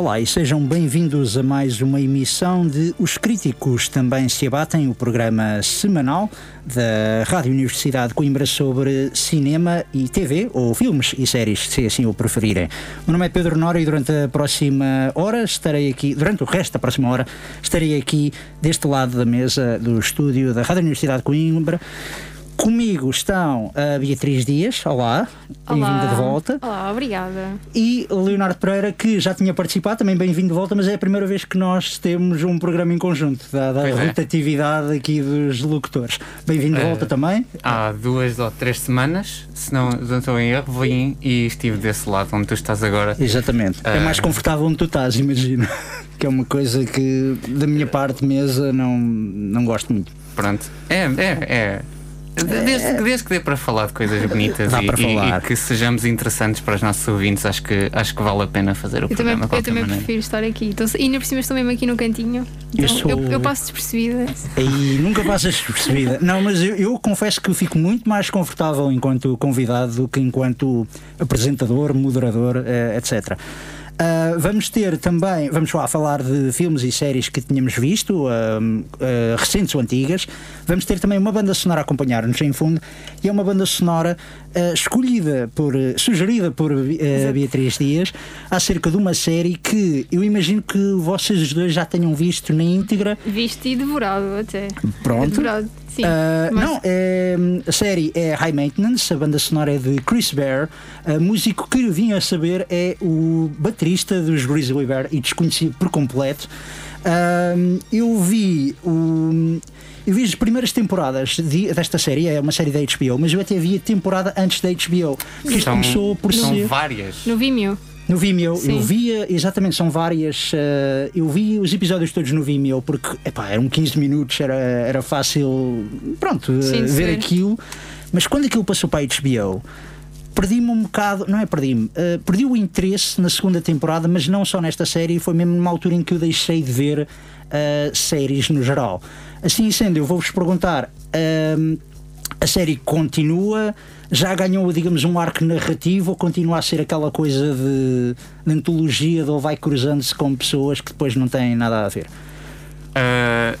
Olá e sejam bem-vindos a mais uma emissão de Os Críticos Também Se Abatem, o programa semanal da Rádio Universidade de Coimbra sobre cinema e TV, ou filmes e séries, se assim o preferirem. O meu nome é Pedro Nora e durante a próxima hora estarei aqui, durante o resto da próxima hora, estarei aqui deste lado da mesa do estúdio da Rádio Universidade de Coimbra Comigo estão a Beatriz Dias, olá, bem-vinda de volta. Olá, obrigada. E Leonardo Pereira, que já tinha participado, também bem-vindo de volta, mas é a primeira vez que nós temos um programa em conjunto, dada a é. rotatividade aqui dos locutores. Bem-vindo de Eh, volta também. Há duas ou três semanas, se não, não estou em erro, vim e estive desse lado onde tu estás agora. Exatamente. É eh, mais confortável onde tu estás, imagino. que é uma coisa que, da minha parte, mesa, não, não gosto muito. Pronto. É, é, é. Desde, desde que dê para falar de coisas bonitas Dá e, para e- falar. e que sejamos interessantes para os nossos ouvintes, acho que, acho que vale a pena fazer o Eu também, programa de eu também maneira. prefiro estar aqui. Então, e ainda por cima estou mesmo aqui no cantinho. Então, Eu sou- eu, eu passo despercebida. E nunca passas despercebida. Não, mas eu, eu confesso que fico muito mais confortável enquanto convidado do que enquanto apresentador, moderador, eh, etc. Ah, vamos ter também, vamos lá falar de filmes e séries que tínhamos visto, ah, ah, recentes ou antigas. Vamos ter também uma banda sonora a acompanhar-nos em fundo, e é uma banda sonora ah, escolhida por, sugerida por ah, Beatriz Dias, acerca de uma série que eu imagino que vocês os dois já tenham visto na íntegra. Visto e devorado até. Pronto. Devorado, sim. Ah, Mas- Não, é, a série é High Maintenance, a banda sonora é de Chris Bear. A músico que eu vim a saber é o baterista dos Grizzly Bear e desconhecido por completo. Ah, eu vi o. Eu vi as primeiras temporadas de- desta série, é uma série da HBO, mas eu até vi a temporada antes da HBO. Porque isto São, começou por são ser. várias. No Vimeo. No Vimeo, Sim. eu via, exatamente, são várias. eh, eu vi os episódios todos no Vimeo porque, epá, eram 15 minutos, era, era fácil, pronto, eh, Sim, ver ver. aquilo. Mas quando aquilo passou para a HBO, perdi-me um bocado, não é perdi-me, eh, perdi o interesse na segunda temporada, mas não só nesta série, foi mesmo numa altura em que eu deixei de ver eh, séries no geral. Assim sendo, eu vou-vos perguntar. ehm, a série continua, já ganhou, digamos, um arco narrativo ou continua a ser aquela coisa de, de antologia de ele vai cruzando-se com pessoas que depois não têm nada a ver? Ah,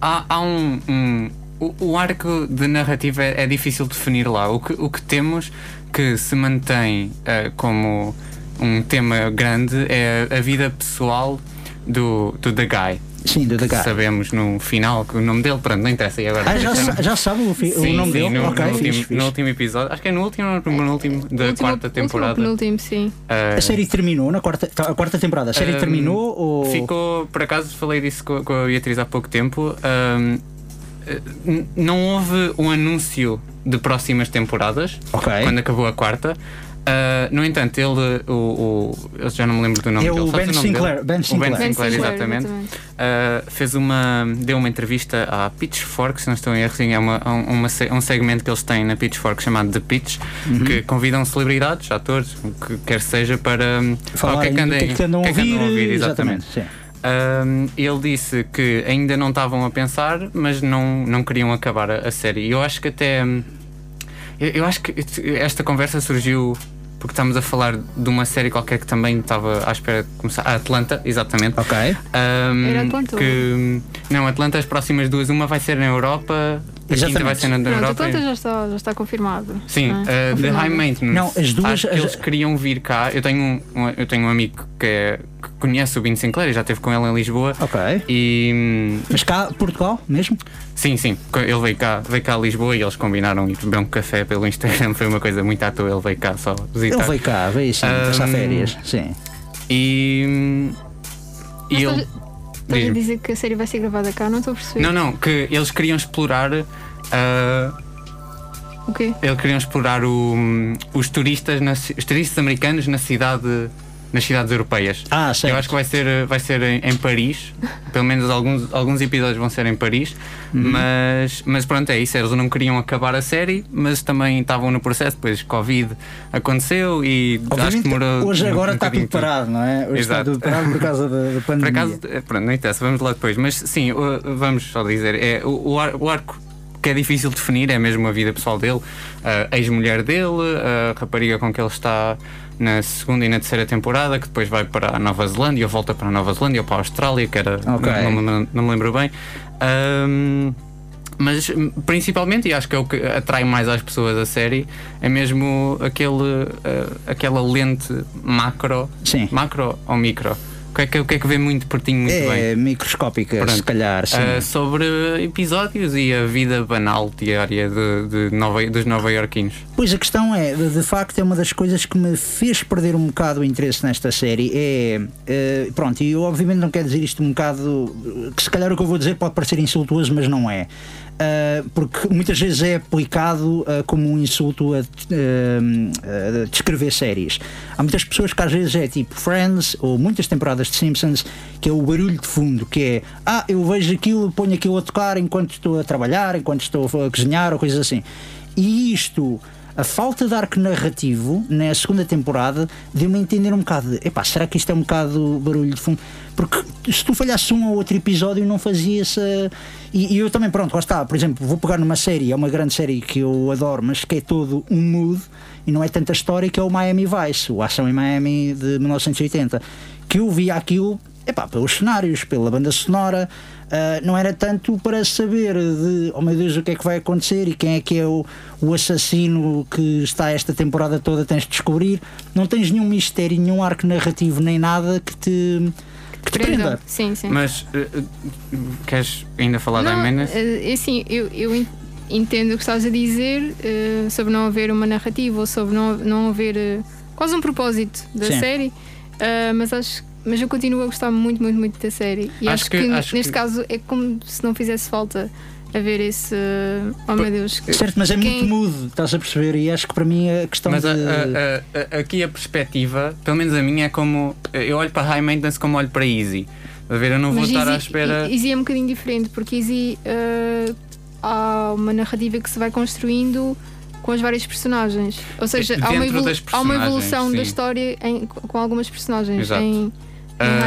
há, há um. um- o, o arco de narrativa é, é difícil definir lá. O que, o que temos que se mantém ah, como um tema grande é a vida pessoal do, do The Guy. Sim, do Guy. Sabemos no final que o nome dele, pronto, não interessa. E agora Ah, já, sa- já sabe o, fi- o Sim, nome sim, dele? No, ok, no fixe, último, fixe. no último episódio, acho que é no último ou no último da Último- quarta temporada. Último, penúltimo, sim. Ah, A série terminou na quarta, tá, a quarta temporada. A série Ahm, terminou ou. Ficou, por acaso falei disso com, com a Beatriz há pouco tempo. ahm, eh, não houve um anúncio de próximas temporadas Ok. quando acabou a quarta. Ah, no entanto, ele, o, o- eu já não me lembro do nome É o dele. Sabes Ben nome Sinclair, dele? Ben O Sinclair. Ben Ben Sinclair, exatamente. exatamente. Uh, fez uma deu uma entrevista à Pitchfork, se não estou em erro, sim, é uma, um- uma um segmento que eles têm na Pitchfork chamado The Pitch, Uhum. que convidam celebridades, atores, o que quer seja para hum, Falar o que é que é que andam a o que é ouvir, exatamente. sim. Um, ele disse que ainda não estavam a pensar, mas não, não queriam acabar a, a série. E eu acho que até. hum, Eu, eu acho que esta conversa surgiu porque estamos a falar de uma série qualquer que também estava à espera de começar. A Atlanta, exatamente. Ok. Ahm, Era Atlanta? que Não, Atlanta, as próximas duas, uma vai ser na Europa, a quinta vai ser na Pronto, Europa. Atlanta já está, já está confirmado. Sim, é? uh, The. High Maintenance. Não, as duas- Acho que as- eles queriam vir cá. Eu tenho um, um- eu tenho um amigo que, é- que conhece o Bino Sinclair e já esteve com ele em Lisboa. Ok. E Mas cá, Portugal mesmo? sim, sim, ele veio cá, veio cá a Lisboa e eles combinaram ir beber um café pelo Instagram. Foi uma coisa muito à toa. Ele veio cá só visitar. Ele veio cá, veio assim, passar Ahm, férias. Sim. E, e Mas ele. estás- a dizer que a série vai ser gravada cá? Não estou a perceber. Não, não, que eles queriam explorar. uh, O quê? Eles queriam explorar o- os turistas, na os turistas americanos na cidade, nas cidades europeias. Ah, certo. Eu acho que vai ser, vai ser em, em Paris. Pelo menos alguns, alguns episódios vão ser em Paris. Uhum. Mas, mas pronto, é isso. Eles não queriam acabar a série, mas também estavam no processo. Depois Covid aconteceu e acho que Obviamente, demorou. hoje agora um está tudo parado, não é? Hoje está Exato. tudo parado por causa da, da Por pandemia. acaso, eh, pronto, não interessa, vamos lá depois. Mas sim, vamos só dizer, é, o, o ar- o arco que é difícil de definir é mesmo a vida pessoal dele, a ex-mulher dele, a rapariga com que ele está na segunda e na terceira temporada, que depois vai para a Nova Zelândia, ou volta para a Nova Zelândia ou para a Austrália, que era. Ok. Não, não- não me lembro bem. Ahm, mas principalmente, e acho que é o que atrai mais às pessoas a série, é mesmo aquele, ah, aquela lente macro. Sim. Macro ou micro? O que é que, o que, é que vê muito pertinho, muito bem? É microscópica, Pronto. se calhar. Ah, sobre episódios e a vida banal diária de, de Nova, dos nova-iorquinos. Pois a questão é, de, facto, é uma das coisas que me fez perder um bocado o interesse nesta série. É. eh, pronto, e eu obviamente não quero dizer isto um bocado. que se calhar o que eu vou dizer pode parecer insultuoso, mas não é. Ah, porque muitas vezes é aplicado ah, como um insulto a, ah, a descrever séries. Há muitas pessoas que às vezes é tipo Friends ou muitas temporadas de Simpsons, que é o barulho de fundo, que é ah, eu vejo aquilo, ponho aquilo a tocar enquanto estou a trabalhar, enquanto estou a cozinhar ou coisas assim. E isto, a falta de arco narrativo na segunda temporada, deu-me a entender um bocado de, epá, será que isto é um bocado barulho de fundo? Porque se tu falhasses um ou outro episódio, não fazia essa. E, e eu também, pronto, lá está. Por exemplo, vou pegar numa série, é uma grande série que eu adoro, mas que é todo um mood e não é tanta história, que é o Miami Vice, o Ação em Miami de 1980. Que eu via aquilo, epá, pelos cenários, pela banda sonora. Uh, não era tanto para saber de, oh meu Deus, o que é que vai acontecer e quem é que é o, o assassino que está esta temporada toda, tens de descobrir. Não tens nenhum mistério, nenhum arco narrativo, nem nada que te, que te Prenda. prenda. Sim, sim. Mas eh, queres ainda falar da não, eh, é assim, eu, eu en- entendo o que estás a dizer eh, sobre não haver uma narrativa ou sobre não, não haver eh, quase um propósito da Sim. série, eh, mas acho mas eu continuo a gostar muito, muito, muito da série. E Acho acho, que- que, acho neste que- caso é como se não fizesse falta haver esse. eh, Oh meu Deus. que- Certo, mas é Quem- muito mudo, estás a perceber? E acho que para mim a questão Mas de. a- a- a- a- aqui a perspectiva, pelo menos a minha, é como. Eu olho para High Maintenance como olho para Easy. A ver, eu não vou Mas estar à Easy, espera. Easy é um bocadinho diferente, porque Easy eh, há uma narrativa que se vai construindo com as várias personagens. Ou seja, há uma, evolu- há uma evolução sim. da história em- com algumas personagens. Exato. Em,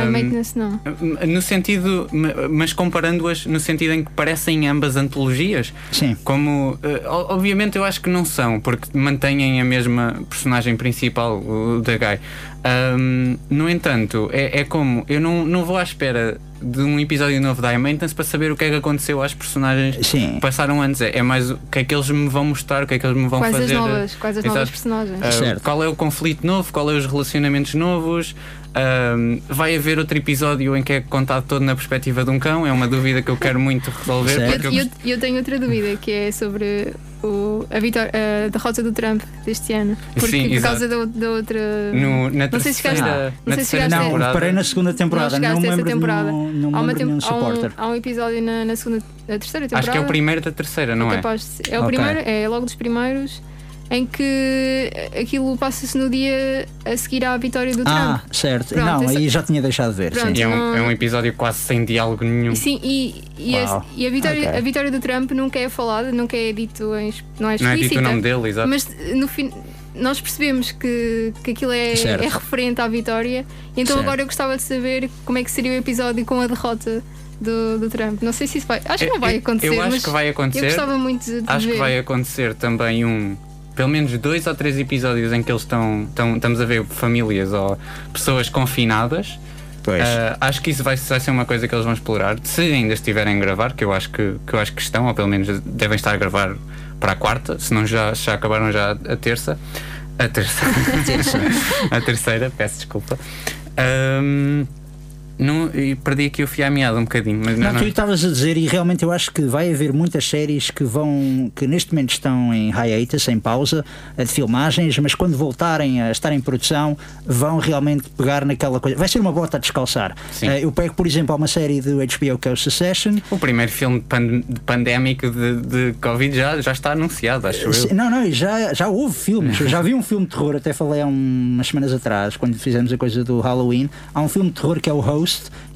Maintenance, não. No sentido, ma- mas comparando-as no sentido em que parecem ambas antologias, Sim. como eh, obviamente eu acho que não são, porque mantêm a mesma personagem principal, o da Guy. Ahm, no entanto, é, é como eu não, não vou à espera de um episódio novo da Maintenance para saber o que é que aconteceu às personagens Sim. que passaram antes. É, é mais o que é que eles me vão mostrar, o que é que eles me vão Quais fazer. as novas, quais as Exato. novas personagens? Certo. qual é o conflito novo, qual é os relacionamentos novos. Ahm, vai haver outro episódio em que é contado todo na perspectiva de um cão, é uma dúvida que eu quero muito resolver. Eu E eu, eu tenho outra dúvida que é sobre o, a, vitória, a derrota do Trump deste ano. Porque Sim, por exato. causa da, da outra. No, na Não sei se chegaste- não sei se chegaste a- Não, temporada. parei na segunda temporada, não, chegaste me a essa lembro de temporada. nenhum, não me há, lembro tem- há, um, há um episódio na, na segunda, na terceira temporada. Acho que é o primeiro da terceira, não é? ser. É o Ok. primeiro, é logo dos primeiros, em que aquilo passa-se no dia a seguir à vitória do Ah, Trump. certo. Pronto, não, essa- aí já tinha deixado de ver. Pronto. Sim. É um, é um episódio quase sem diálogo nenhum. Sim, e, e, Uau. e a, vitória, Ok. a vitória do Trump nunca é falada, nunca é dito em, não é Não é explícita. dito o nome dele, exato. Mas no fim nós percebemos que, que aquilo é, é referente à vitória. Então Certo. agora eu gostava de saber como é que seria o episódio com a derrota do, do Trump. Não sei se isso vai. Acho que não vai Eu- acontecer. Eu acho mas que vai Eu acontecer. gostava muito de, de Acho ver. que vai acontecer também um pelo menos dois ou três episódios em que eles estão, estão estamos a ver famílias ou pessoas confinadas. Pois. Uh, acho que isso vai, vai, ser uma coisa que eles vão explorar. Se ainda estiverem a gravar, que eu acho que, que eu acho que estão, ou pelo menos devem estar a gravar para a quarta, se não já, já acabaram já a terça. A terça. a, terça. a terceira, peço desculpa. Um, não, e perdi aqui o fio à meada um bocadinho. Mas não, não, tu estavas a dizer, e realmente eu acho que vai haver muitas séries que vão, que neste momento estão em hiatus, em pausa, de filmagens, mas quando voltarem a estar em produção, vão realmente pegar naquela coisa. Vai ser uma bota a descalçar. Sim. Eu pego, por exemplo, a uma série do HBO que é o Succession. O primeiro filme de, pan de pandémico de, de Covid já, já está anunciado, acho eu. Não, não, já, já houve filmes. Já vi um filme de terror, até falei há umas semanas atrás, quando fizemos a coisa do Halloween. Há um filme de terror que é o Host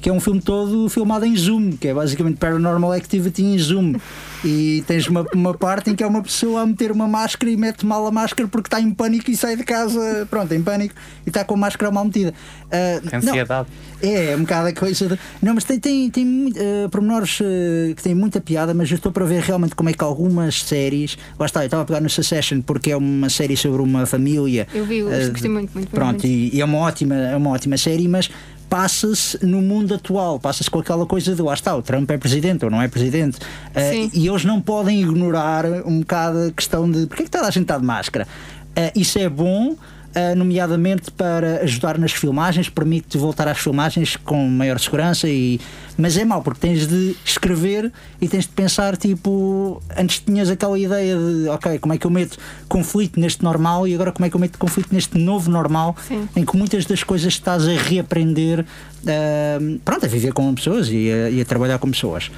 que é um filme todo filmado em zoom, que é basicamente Paranormal Activity em zoom. E tens uma, uma parte em que é uma pessoa a meter uma máscara e mete mal a máscara porque está em pânico e sai de casa, pronto, em pânico e está com a máscara mal metida. Uh, Ansiedade. Não, é, é um bocado a coisa. De, não, mas tem, tem, tem uh, pormenores uh, que têm muita piada, mas eu estou para ver realmente como é que algumas séries. Lá está, eu estava a pegar no Succession porque é uma série sobre uma família. Eu vi, eu uh, gostei muito, muito. Pronto, muito. E, e é uma ótima, é uma ótima série, mas passa-se no mundo atual, passa-se com aquela coisa de lá está, o Trump é presidente ou não é presidente. Uh, e eles não podem ignorar um bocado a questão de porque é que toda a gente está de máscara. Uh, isso é bom. Uh, nomeadamente para ajudar nas filmagens, permite voltar às filmagens com maior segurança, e... mas é mau porque tens de escrever e tens de pensar, tipo, antes tinhas aquela ideia de ok, como é que eu meto conflito neste normal e agora como é que eu meto conflito neste novo normal, Sim. em que muitas das coisas estás a reaprender, uh, pronto, a viver com pessoas e a, e a trabalhar com pessoas.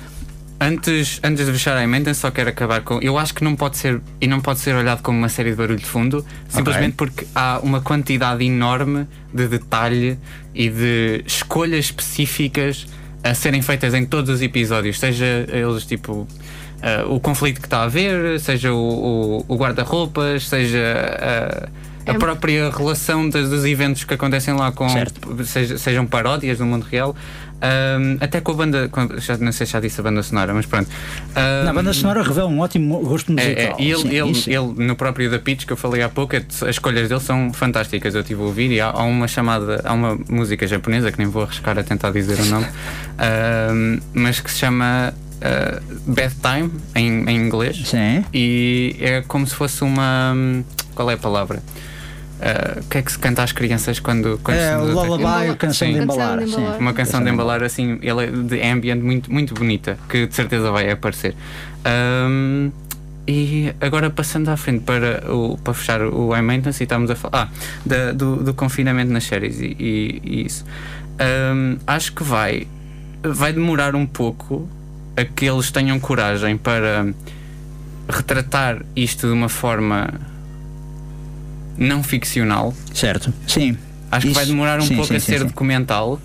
Antes, antes de fechar a emenda, só quero acabar com. Eu acho que não pode ser e não pode ser olhado como uma série de barulho de fundo, simplesmente okay. porque há uma quantidade enorme de detalhe e de escolhas específicas a serem feitas em todos os episódios, seja eles tipo uh, o conflito que está a haver, seja o, o, o guarda-roupas, seja uh, a própria relação dos, dos, eventos que acontecem lá com seja, sejam paródias do mundo real um, até com a banda com, já, não sei se já disse a banda sonora mas pronto. Um, a banda sonora revela um ótimo gosto musical é, é, e ele, Sim, ele, ele, no próprio da Pitch que eu falei há pouco as escolhas dele são fantásticas. Eu estive a ouvir e há, há, uma chamada há uma música japonesa que nem vou arriscar a tentar dizer o nome um, mas que se chama uh, Bedtime em, em inglês. Sim. e é como se fosse uma qual é a palavra o uh, que é que se canta às crianças quando, quando é, o lullaby, a canção de embalar. Canção de embalar. Uma canção de embalar assim, ela é de ambient muito, muito bonita, que de certeza vai aparecer. Um, e agora passando à frente para, o, para fechar o iMaintenance e estamos a falar ah, da, do, do, confinamento nas séries e, e, e isso. Um, acho que vai, vai demorar um pouco a que eles tenham coragem para retratar isto de uma forma não ficcional. Certo, sim. Acho Isso, que vai demorar um sim, pouco sim, a sim, ser documental,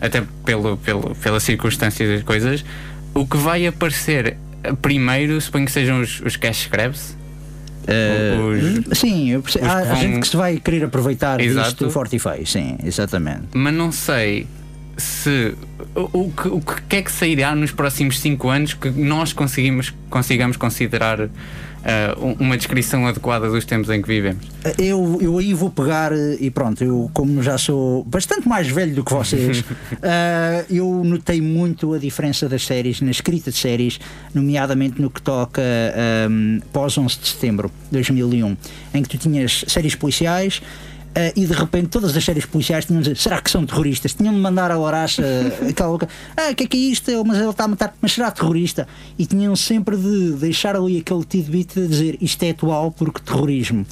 até pelo, pelo, pelas circunstâncias das coisas. O que vai aparecer primeiro, suponho que sejam os, os cash grabs. Uh, Os- sim, eu percebo. há, vão- gente que se vai querer aproveitar Exato. disto e feio, sim, exatamente. Mas não sei se o, o que, o que é que sairá nos próximos 5 anos que nós conseguimos, consigamos considerar uh, um- uma descrição adequada dos tempos em que vivemos. Eu, eu aí vou pegar eh, e pronto, eu como já sou bastante mais velho do que vocês, eh, eu notei muito a diferença das séries, na escrita de séries, nomeadamente no que toca ehm, pós 11 de setembro de 2001, em que tu tinhas séries policiais. Eh, e de repente todas as séries policiais tinham de dizer será que são terroristas? Tinham de mandar a Laracha aquela louca, ah, o que é que é isto? Mas ele está a matar, mas será terrorista? E tinham sempre de deixar ali aquele tidbit de dizer isto é atual porque terrorismo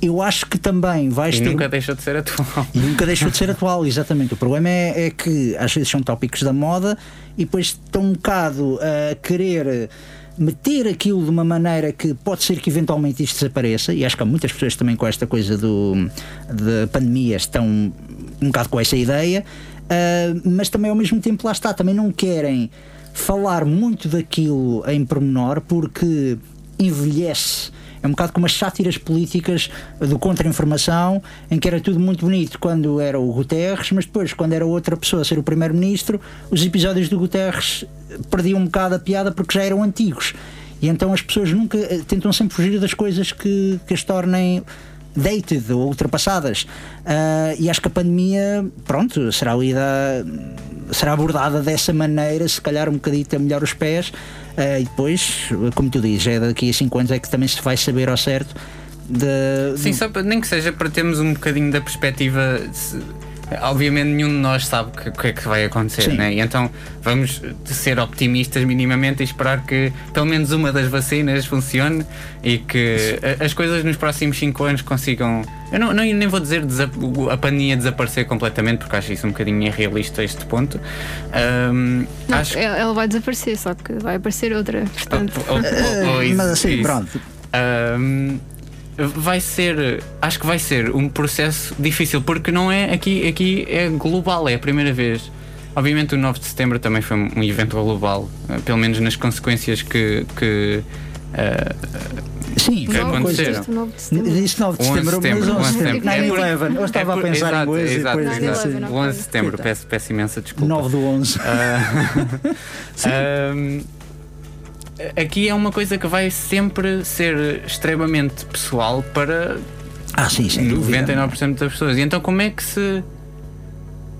eu acho que também vais E ter. nunca deixa de ser atual. E nunca deixou de ser atual, exatamente. O problema é, é que às vezes são tópicos da moda e depois estão um bocado a querer meter aquilo de uma maneira que pode ser que eventualmente isto desapareça, e acho que há muitas pessoas também com esta coisa do, da pandemia estão um bocado com essa ideia, ah, mas também ao mesmo tempo lá está, também não querem falar muito daquilo em pormenor porque envelhece. É um bocado como as sátiras políticas do contra-informação, em que era tudo muito bonito quando era o Guterres, mas depois, quando era outra pessoa a ser o primeiro-ministro, os episódios do Guterres perdiam um bocado a piada porque já eram antigos. E então as pessoas nunca eh, tentam sempre fugir das coisas que, que as tornem dated ou ultrapassadas. Uh, e acho que a pandemia, pronto, será lida, será abordada dessa maneira, se calhar um bocadito a melhor os pés. Uh, e depois, como tu dizes, é daqui a 5 anos é que também se vai saber ao certo. De, Sim, de... só para, nem que seja para termos um bocadinho da perspectiva. Se, obviamente nenhum de nós sabe o que, que, é que vai acontecer, né? E então vamos ser optimistas minimamente e esperar que pelo menos uma das vacinas funcione e que as coisas nos próximos 5 anos consigam. Eu não, não, nem vou dizer a pandemia desaparecer completamente, porque acho isso um bocadinho irrealista a este ponto. Um, não, acho... Ela vai desaparecer, só que vai aparecer outra. Portanto... Oh, oh, oh, isso, Mas assim, isso. pronto. Um, vai ser, acho que vai ser um processo difícil, porque não é aqui, aqui é global, é a primeira vez. Obviamente o 9 de setembro também foi um evento global, eh, pelo menos nas consequências que, que uh, Sim, que aconteceram. Disse 9 de setembro, mas 11 de setembro. 9-11. Eu estava a pensar exato, em coisas exato, depois. exato. 11 de setembro, peço, peço imensa desculpa. 9 do 11. Uh, uh, aqui é uma coisa que vai sempre ser extremamente pessoal para ah, sim, 99% das pessoas. E então como é que se.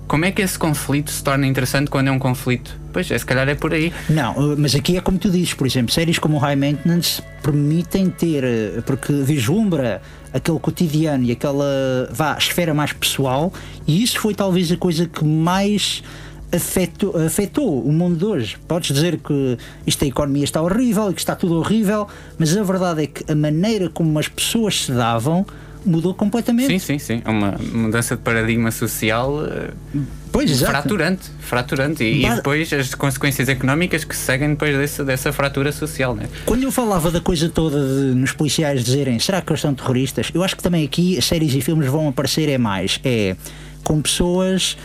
Como é que esse conflito se torna interessante quando é um conflito? Pois é, se calhar é por aí. Não, mas aqui é como tu dizes, por exemplo, séries como High Maintenance permitem ter, porque vislumbra aquele cotidiano e aquela vá, esfera mais pessoal, e isso foi talvez a coisa que mais afetou, afetou o mundo de hoje. Podes dizer que isto a economia está horrível e que está tudo horrível, mas a verdade é que a maneira como as pessoas se davam mudou completamente. Sim, sim, sim. É uma mudança de paradigma social eh, pois, fraturante. fraturante. E, e, depois as consequências económicas que seguem depois dessa, dessa fratura social. Né? Quando eu falava da coisa toda de, nos policiais dizerem será que eles são terroristas, eu acho que também aqui as séries e filmes vão aparecer é mais. É com pessoas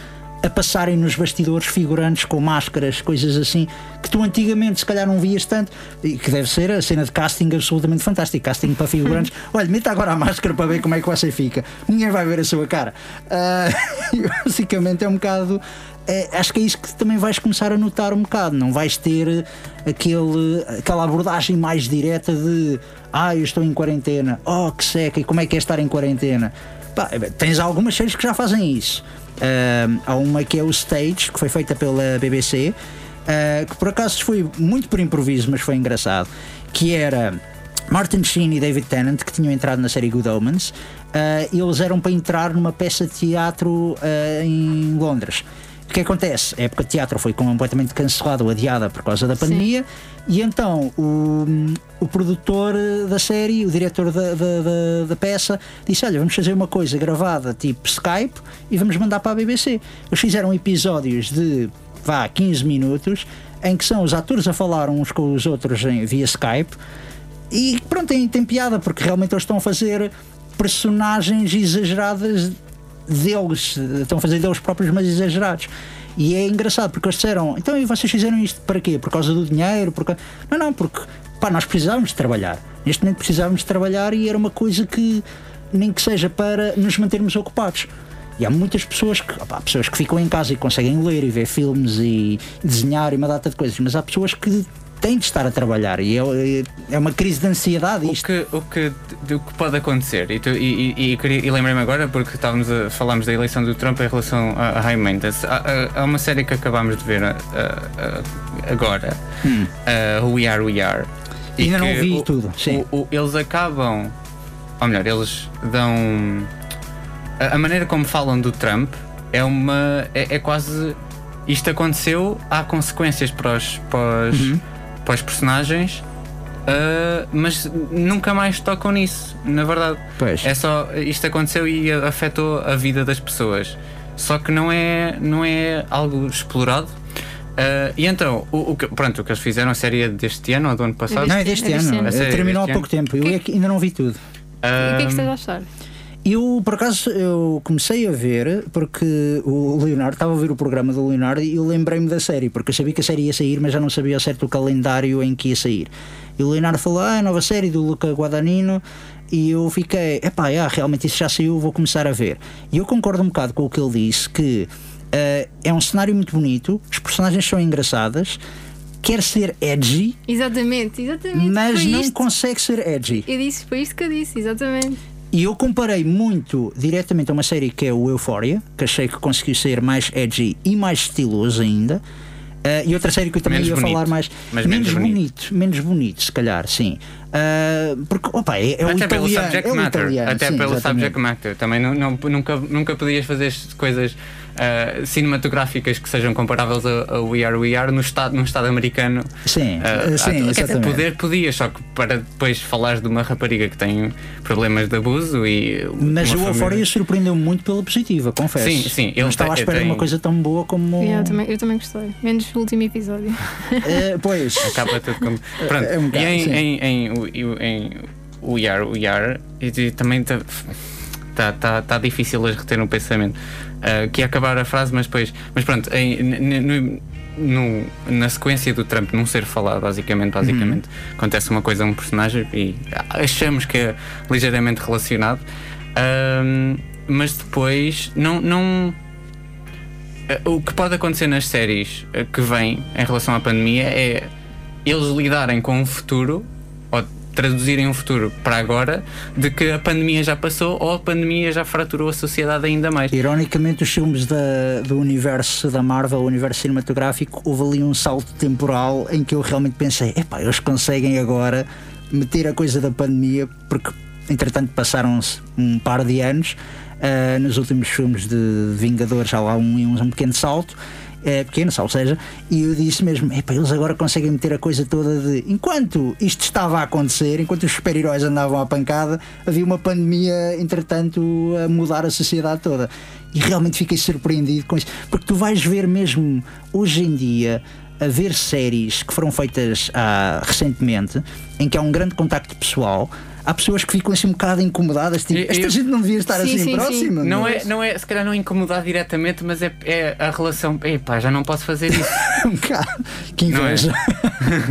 a passarem nos bastidores figurantes com máscaras, coisas assim, que tu antigamente se calhar não vias tanto, e que deve ser a cena de casting absolutamente fantástica. Casting para figurantes. Olha, meta agora a máscara para ver como é que você fica. Ninguém vai ver a sua cara. Uh, basicamente é um bocado. É, acho que é isso que também vais começar a notar um bocado. Não vais ter aquele, aquela abordagem mais direta de ah, eu estou em quarentena, oh que seca, e como é que é estar em quarentena? Pá, tens algumas séries que já fazem isso. Uh, há uma que é o Stage, que foi feita pela BBC, uh, ah, que por acaso foi muito por improviso, mas foi engraçado, que era Martin Sheen e David Tennant, que tinham entrado na série Good Omens, uh, eles eram para entrar numa peça de teatro em Londres. O que acontece? A época de teatro foi completamente cancelada ou adiada por causa da pandemia. Sim e então o, o produtor da série, o diretor da, da, da, da, peça, disse: Olha, vamos fazer uma coisa gravada tipo Skype e vamos mandar para a BBC. Eles fizeram episódios de vá 15 minutos em que são os atores a falar uns com os outros em, via Skype e pronto, tem, tem piada porque realmente eles estão a fazer personagens exageradas deles, estão a fazer deles próprios, mas exagerados. E é engraçado porque eles disseram: então e vocês fizeram isto para quê? Por causa do dinheiro? Por. Não, não, porque pá, nós precisávamos de trabalhar. Neste momento precisávamos de trabalhar e era uma coisa que nem que seja para nos mantermos ocupados. E há muitas pessoas que, opa, há pessoas que ficam em casa e conseguem ler e ver filmes e desenhar e uma data de coisas, mas há pessoas que tem de estar a trabalhar e é, é uma crise de ansiedade. Isto. O, que, o, que, o que pode acontecer, e, tu, e, e, e, e lembrei-me agora porque estávamos a, falámos da eleição do Trump em relação a, a High Maintenance. Há, há, uma série que acabámos de ver a, a, agora, hum. We Are, We Are. E Ainda não vi o, tudo. Sim. O, eles acabam, ou melhor, eles dão. A, maneira como falam do Trump é uma. é, é quase isto aconteceu, há consequências para os, para os, uhum para os personagens, uh, mas nunca mais tocam nisso, na verdade. Pois. É só isto aconteceu e afetou a vida das pessoas. Só que não é, não é algo explorado. Uh, e então, o, o, que, pronto, o que eles fizeram, a série deste ano ou do ano passado? Não, é deste é ano. ano. Terminou há pouco tempo. Eu ainda não vi tudo. e o que é que estás a achar? Eu, por acaso, eu comecei a ver porque o Leonardo estava a ver o programa do Leonardo e eu lembrei-me da série, porque eu sabia que a série ia sair, mas já não sabia certo o calendário em que ia sair. E o Leonardo falou: Ah, nova série do Luca Guadagnino. E eu fiquei: Epá, ah, realmente isso já saiu, vou começar a ver. E eu concordo um bocado com o que ele disse: que uh, é um cenário muito bonito, as personagens são engraçadas, quer ser edgy, Exatamente, exatamente. mas foi não isto. consegue ser edgy. Eu disse, foi isto que eu disse, exatamente. E eu comparei muito diretamente a uma série que é o Euphoria, que achei que conseguiu ser mais edgy e mais estiloso ainda. Ah, e outra série que eu também Menos ia bonito, falar mais. mas menos bonito. bonito. Menos bonito, se calhar, sim. Ah, porque, opa, é, é o Até pelo italiano. subject é o matter. italiano, Até sim, pelo exatamente. subject matter. Também não, não- nunca, nunca podias fazer coisas ah, cinematográficas que sejam comparáveis a, a We Are We Are no estado, num estado americano. Sim, Ah, sim, exatamente. poder podias, só que para depois falares de uma rapariga que tem problemas de abuso e. Mas o família- Euphoria surpreendeu muito pela positiva, confesso. Sim, sim, ele Eu não estava à espera de uma coisa tão boa como. Yeah, eu, também, eu também gostei. Menos o último episódio. Eh, pois. acaba tudo como. Pronto, é um bocado, e em, em, em, em, em We Are, We Are, e, também está tá, tá, tá difícil a reter no pensamento. Uh, que ia acabar a frase, mas depois. Mas pronto, em, n- n- no- na sequência do Trump não ser falado, basicamente, basicamente acontece uma coisa a um personagem e achamos que é ligeiramente relacionado. Um, mas depois não, não eh, o que pode acontecer nas séries eh, que vêm em relação à pandemia é eles lidarem com um futuro traduzirem um futuro para agora de que a pandemia já passou ou a pandemia já fraturou a sociedade ainda mais. Ironicamente, os filmes da- do universo da Marvel, o universo cinematográfico, houve ali um salto temporal em que eu realmente pensei: epá, eles conseguem agora meter a coisa da pandemia, porque entretanto passaram-se um par de anos. ah, nos últimos filmes de Vingadores, há lá um, um, um pequeno salto. É, pequeno, ou seja, e eu disse mesmo: epá, eles agora conseguem meter a coisa toda de. Enquanto isto estava a acontecer, enquanto os super-heróis andavam à pancada, havia uma pandemia, entretanto, a mudar a sociedade toda. E realmente fiquei surpreendido com isso, porque tu vais ver mesmo hoje em dia a ver séries que foram feitas ah, recentemente, em que há um grande contacto pessoal. Há pessoas que ficam assim um bocado incomodadas, tipo, esta eu- gente não devia estar Sim, assim sim, sim. próxima. Não meu." é, não é, se calhar não incomodar diretamente, mas é, é a relação. Epá, já não posso fazer isso. um bocado. Que Não é? inveja.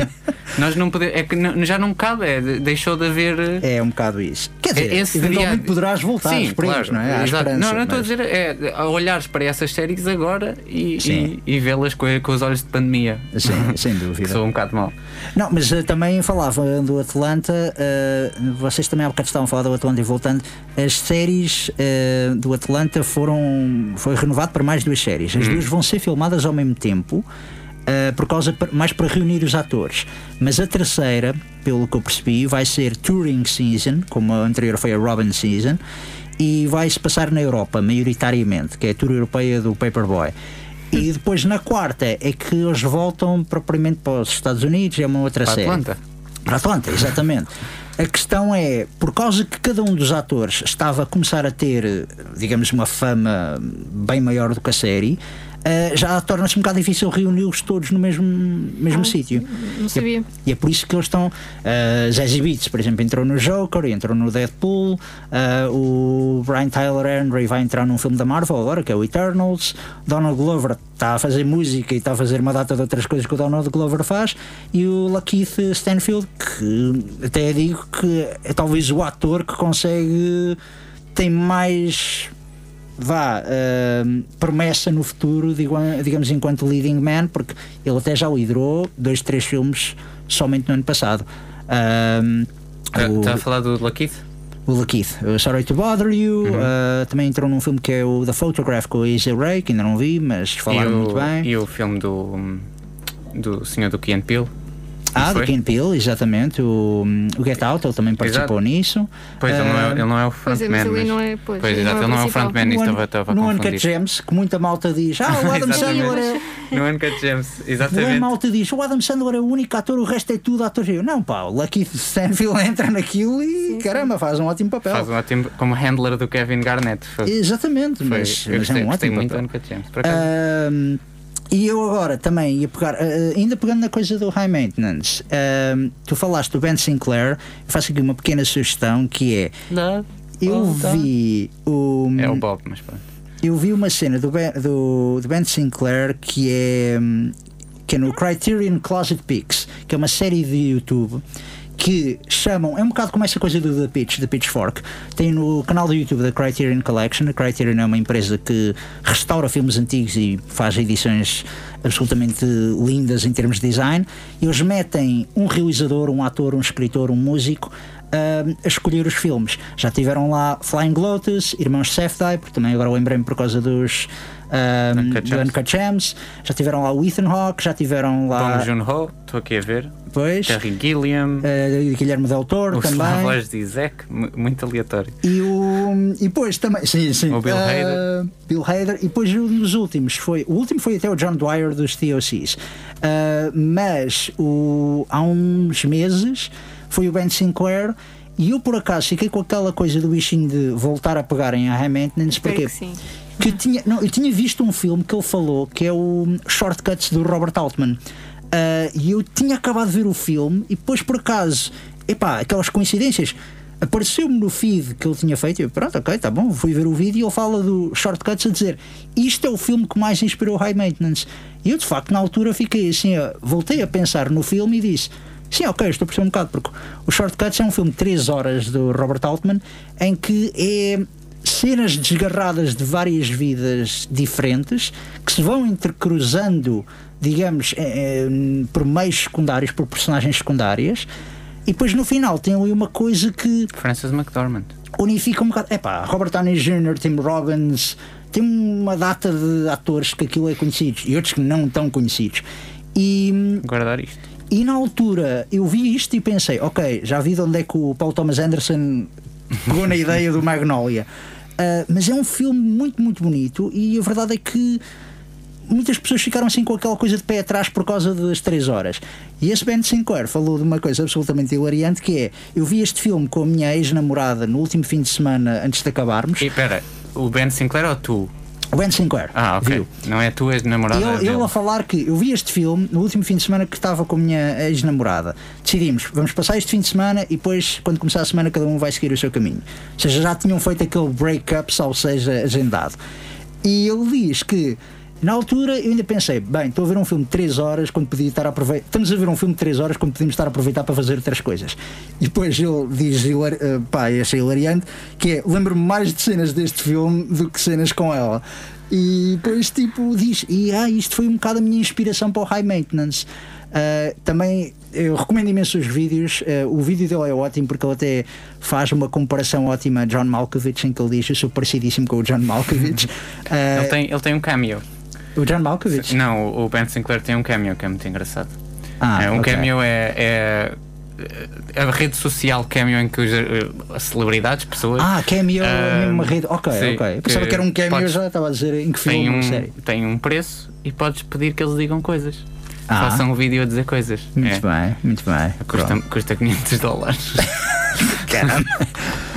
Nós não podemos. É que não- já não cabe, é, de- deixou de haver. É um bocado isso. Quer dizer, Esse eventualmente seria- poderás voltar Sim, claro, não é? Exato. Não, não estou mas- a dizer, é a olhares para essas séries agora e, Sim. e, e vê-las com, com os olhos de pandemia. Sim, sem dúvida. sou um bocado mau. Não, mas eh, também falava do Atlanta, eh, vocês também há bocado estavam a falar do Atlanta e voltando, as séries eh, do Atlanta foram. foi renovado para mais duas séries. As duas vão ser filmadas ao mesmo tempo. eh, por causa mais para reunir os atores, mas a terceira, pelo que eu percebi, vai ser Touring Season, como a anterior foi a Robin Season, e vai se passar na Europa, maioritariamente, que é a tour europeia do Paperboy. E depois na quarta é que eles voltam propriamente para os Estados Unidos, é uma outra Para série. Atlanta. Para Atlanta, exatamente. A questão é, por causa que cada um dos atores estava a começar a ter, digamos, uma fama bem maior do que a série, eh, já torna-se um bocado difícil reuni-los todos no mesmo, mesmo Ah, sítio. Não sabia. E é por isso que eles estão. Uh, Zazie Beetz, por exemplo, entrou no Joker, entrou no Deadpool. uh, o Brian Tyler Henry vai entrar num filme da Marvel agora, que é o Eternals. Donald Glover está a fazer música e está a fazer uma data de outras coisas que o Donald Glover faz. E o Lakeith Stanfield, que até digo que é talvez o ator que consegue. tem mais vá, uh, promessa no futuro, digo- digamos, enquanto leading man, porque ele até já liderou dois, três filmes somente no ano passado. Um, Está o, Tá, a falar do Lakeith? o Lakeith, o Sorry to Bother You, Uhum. uh, também entrou num filme que é o The Photograph com a Isa Ray, que ainda não vi, mas falaram o, muito bem. E o filme do, do senhor do Kian Peele. Ah, do Ken Peele, exatamente. O, o Get Out, ele também participou nisso. Pois, ele, não é, Ah, ele não é o Pois é, mas frontman. mas- não é. Pois, Pois, ele exato, ele não é o frontman, Un- estava, estava a no. Uncut Gems, que muita malta diz, ah, o Adam. Sandler é, No Uncut Gems, exatamente. malta diz, o Adam Sandler é o único ator, o resto é tudo ator. Eu, não, pá, o Lucky Stanfield entra naquilo e caramba, faz um ótimo papel. Faz um ótimo como handler do Kevin Garnett. Foi, Exatamente, foi- mas, eu mas gostei, é um ótimo muito papel. Uncut Gems. Por acaso. E eu agora também ia pegar, ah, ainda pegando na coisa do High Maintenance, ahm, tu falaste do Ben Sinclair, faço aqui uma pequena sugestão que é, eu vi o, É o Bob, mas pronto. eu vi uma cena do Ben, do, do ben Sinclair que é, hum, que é no Criterion Closet Pics, que é uma série de YouTube que chamam, é um bocado como essa coisa do The Pitch, The Pitchfork. Tem no canal do YouTube da Criterion Collection. A Criterion é uma empresa que restaura filmes antigos e faz edições absolutamente lindas em termos de design. Eles metem um realizador, um ator, um escritor, um músico a escolher os filmes. Já tiveram lá Flying Lotus, Irmãos Safdie, porque também agora lembrei-me por causa dos um, Uncut do Gems. Uncut Gems. Já tiveram lá o Ethan Hawke, já tiveram lá Bong Joon-ho, estou aqui a ver. depois, Terry Gilliam. uh, Guilherme Del Toro o também. voz de Isaac, mu- muito aleatório. E o e depois também, sim, sim. O Bill uh, Hader. Bill Hader. E depois um dos últimos foi, o último foi até o John Dwyer dos TOCs. Uh, mas o, há uns meses foi o Ben Sinclair. E eu por acaso fiquei com aquela coisa do bichinho de voltar a pegarem a High Maintenance porque que eu tinha, não, eu tinha visto um filme que ele falou que é o Shortcuts do Robert Altman. Ah, e eu tinha acabado de ver o filme e depois por acaso, epá, aquelas coincidências. Apareceu-me no feed que ele tinha feito e eu, pronto, ok, tá bom, fui ver o vídeo e ele fala do Shortcuts a dizer isto é o filme que mais inspirou High Maintenance. E eu de facto na altura fiquei assim, voltei a pensar no filme e disse Sim, ok, estou a perceber um bocado, porque o Shortcuts é um filme de 3 horas do Robert Altman em que é cenas desgarradas de várias vidas diferentes que se vão intercruzando, digamos, eh, eh, por meios secundários, por personagens secundárias, e depois no final tem ali uma coisa que Frances McDormand. unifica um bocado. Epá, Robert Downey Jr., Tim Robbins, tem uma data de atores que aquilo é conhecido e outros que não tão conhecidos. E Guardar isto. e na altura eu vi isto e pensei, ok, já vi de onde é que o Paul Thomas Anderson pegou na ideia do Magnolia. Ah, mas é um filme muito, muito bonito e a verdade é que muitas pessoas ficaram assim com aquela coisa de pé atrás por causa das 3 horas. E esse Ben Sinclair falou de uma coisa absolutamente hilariante que é, eu vi este filme com a minha ex-namorada no último fim de semana antes de acabarmos. E espera, o Ben Sinclair ou tu? O Ben Sinclair. Ah, ok. Viu? Não é tu, és namorada Ele, dele. ele a falar que eu vi este filme no último fim de semana que estava com a minha ex-namorada. Decidimos, vamos passar este fim de semana e depois, quando começar a semana, cada um vai seguir o seu caminho. Ou seja, já tinham feito aquele break-up, ou seja, agendado. E ele diz que. Na altura eu ainda pensei, bem, estou a ver um filme de 3 horas quando podia estar a aproveitar. Estamos a ver um filme de 3 horas quando podíamos estar a aproveitar para fazer outras coisas. E depois ele diz, hilar- eh, pá, achei hilariante, que é lembro-me mais de cenas deste filme do que cenas com ela. E depois, tipo, diz: e ah, isto foi um bocado a minha inspiração para o High Maintenance. Ah, também eu recomendo imenso os vídeos. Ah, o vídeo dele é ótimo porque ele até faz uma comparação ótima a John Malkovich, em que ele diz: Eu sou parecidíssimo com o John Malkovich. Ah, Ele tem, ele tem um cameo. O John Malkovich? Não, o- Ben Sinclair tem um cameo que é muito engraçado. Ah, é, um ok. cameo é, é, é a rede social cameo em que os, eh, celebridades, pessoas. Ah, cameo é mesmo uma rede. Ok, sim, ok. Eu pensava que que era um cameo, já estava a dizer em que filme tem um, série. tem um preço e podes pedir que eles digam coisas. Ah. Façam um vídeo a dizer coisas. Muito É. bem, muito bem. Custa, Pronto. custa 500 dólares.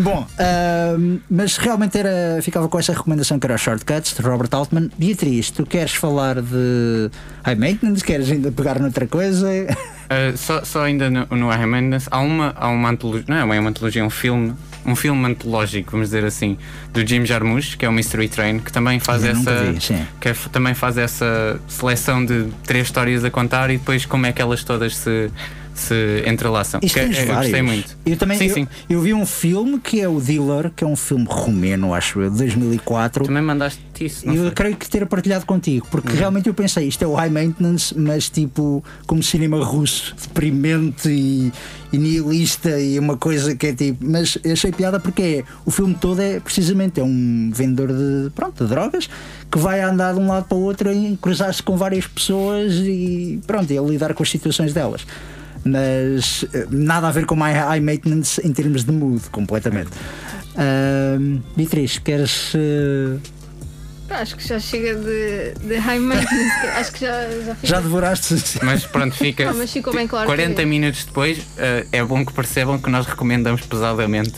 Bom, ahm, mas realmente era, ficava com essa recomendação que era o Shortcuts de Robert Altman. Beatriz, tu queres falar de High Maintenance? Queres ainda pegar noutra coisa? Uh, só, só ainda no, no High Maintenance há uma, há uma antologia, não é uma antologia, é um filme, um filme antológico, vamos dizer assim, do Jim Jarmusch, que é o Mystery Train, que também faz Eu essa vi, que é- também faz essa seleção de três histórias a contar e depois como é que elas todas se, se entrelaçam. Isto Que é- eu gostei muito. Eu também sim, eu, sim. eu vi um filme que é o Dealer, que é um filme romeno, acho eu, de 2004. Também mandaste isso, eu foi? creio que ter partilhado contigo, porque realmente eu pensei, isto é o high maintenance, mas tipo, como cinema russo, deprimente e, e nihilista e uma coisa que é tipo. Mas achei piada porque é, o filme todo é precisamente é um vendedor de, pronto, de drogas que vai andar de um lado para o outro e cruzar-se com várias pessoas e pronto, e a lidar com as situações delas. Mas eh, nada a ver com my high maintenance em termos de mood, completamente. Ahm, Beatriz, queres. eh, Acho que já chega de, de high maintenance. acho que já, já fica. Já devoraste? Mas pronto, fica. Não, mas ficou bem claro 40 que- minutos depois, eh, é bom que percebam que nós recomendamos pesadamente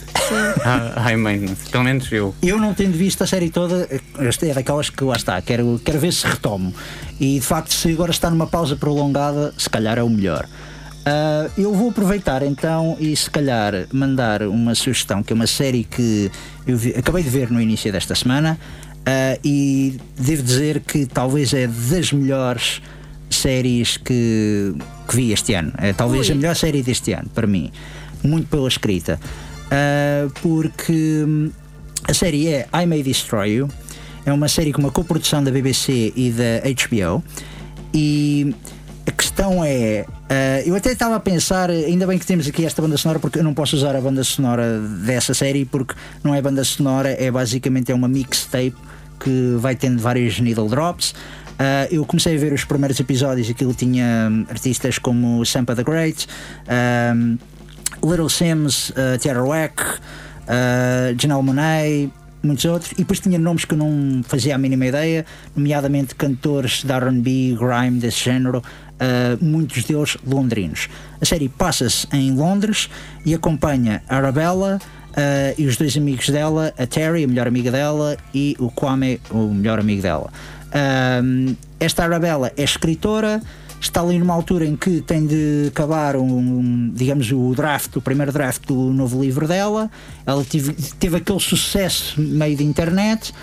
a High Maintenance. Pelo menos eu. Eu não tendo visto a série toda, esta é daquelas que lá está, quero, quero ver se retomo. E de facto, se agora está numa pausa prolongada, se calhar é o melhor. Ah, eu vou aproveitar então e se calhar mandar uma sugestão, que é uma série que eu vi- acabei de ver no início desta semana ah, e devo dizer que talvez é das melhores séries que, que vi este ano. É talvez Ui. a melhor série deste ano, para mim. Muito pela escrita. Ah, porque hum, a série é I May Destroy You. É uma série com uma coprodução da BBC e da HBO. E a questão é. Ah, eu até estava a pensar, ainda bem que temos aqui esta banda sonora, porque eu não posso usar a banda sonora dessa série, porque não é banda sonora, é basicamente é uma mixtape que vai tendo vários needle drops. Ah, eu comecei a ver os primeiros episódios, aquilo tinha hum, artistas como Sampa the Great, hum, Little Sims, uh, Tierra Wack, uh, Janelle Monáe, muitos outros, e depois tinha nomes que eu não fazia a mínima ideia, nomeadamente cantores de RB, grime, desse género, uh, muitos deles londrinos. A série passa-se em Londres e acompanha Arabella. uh, e os dois amigos dela, a Terry, a melhor amiga dela, e o Kwame, o melhor amigo dela. Um, esta Arabella é escritora, está ali numa altura em que tem de acabar um, digamos o draft, o primeiro draft do novo livro dela. Ela tive- teve aquele sucesso meio de internet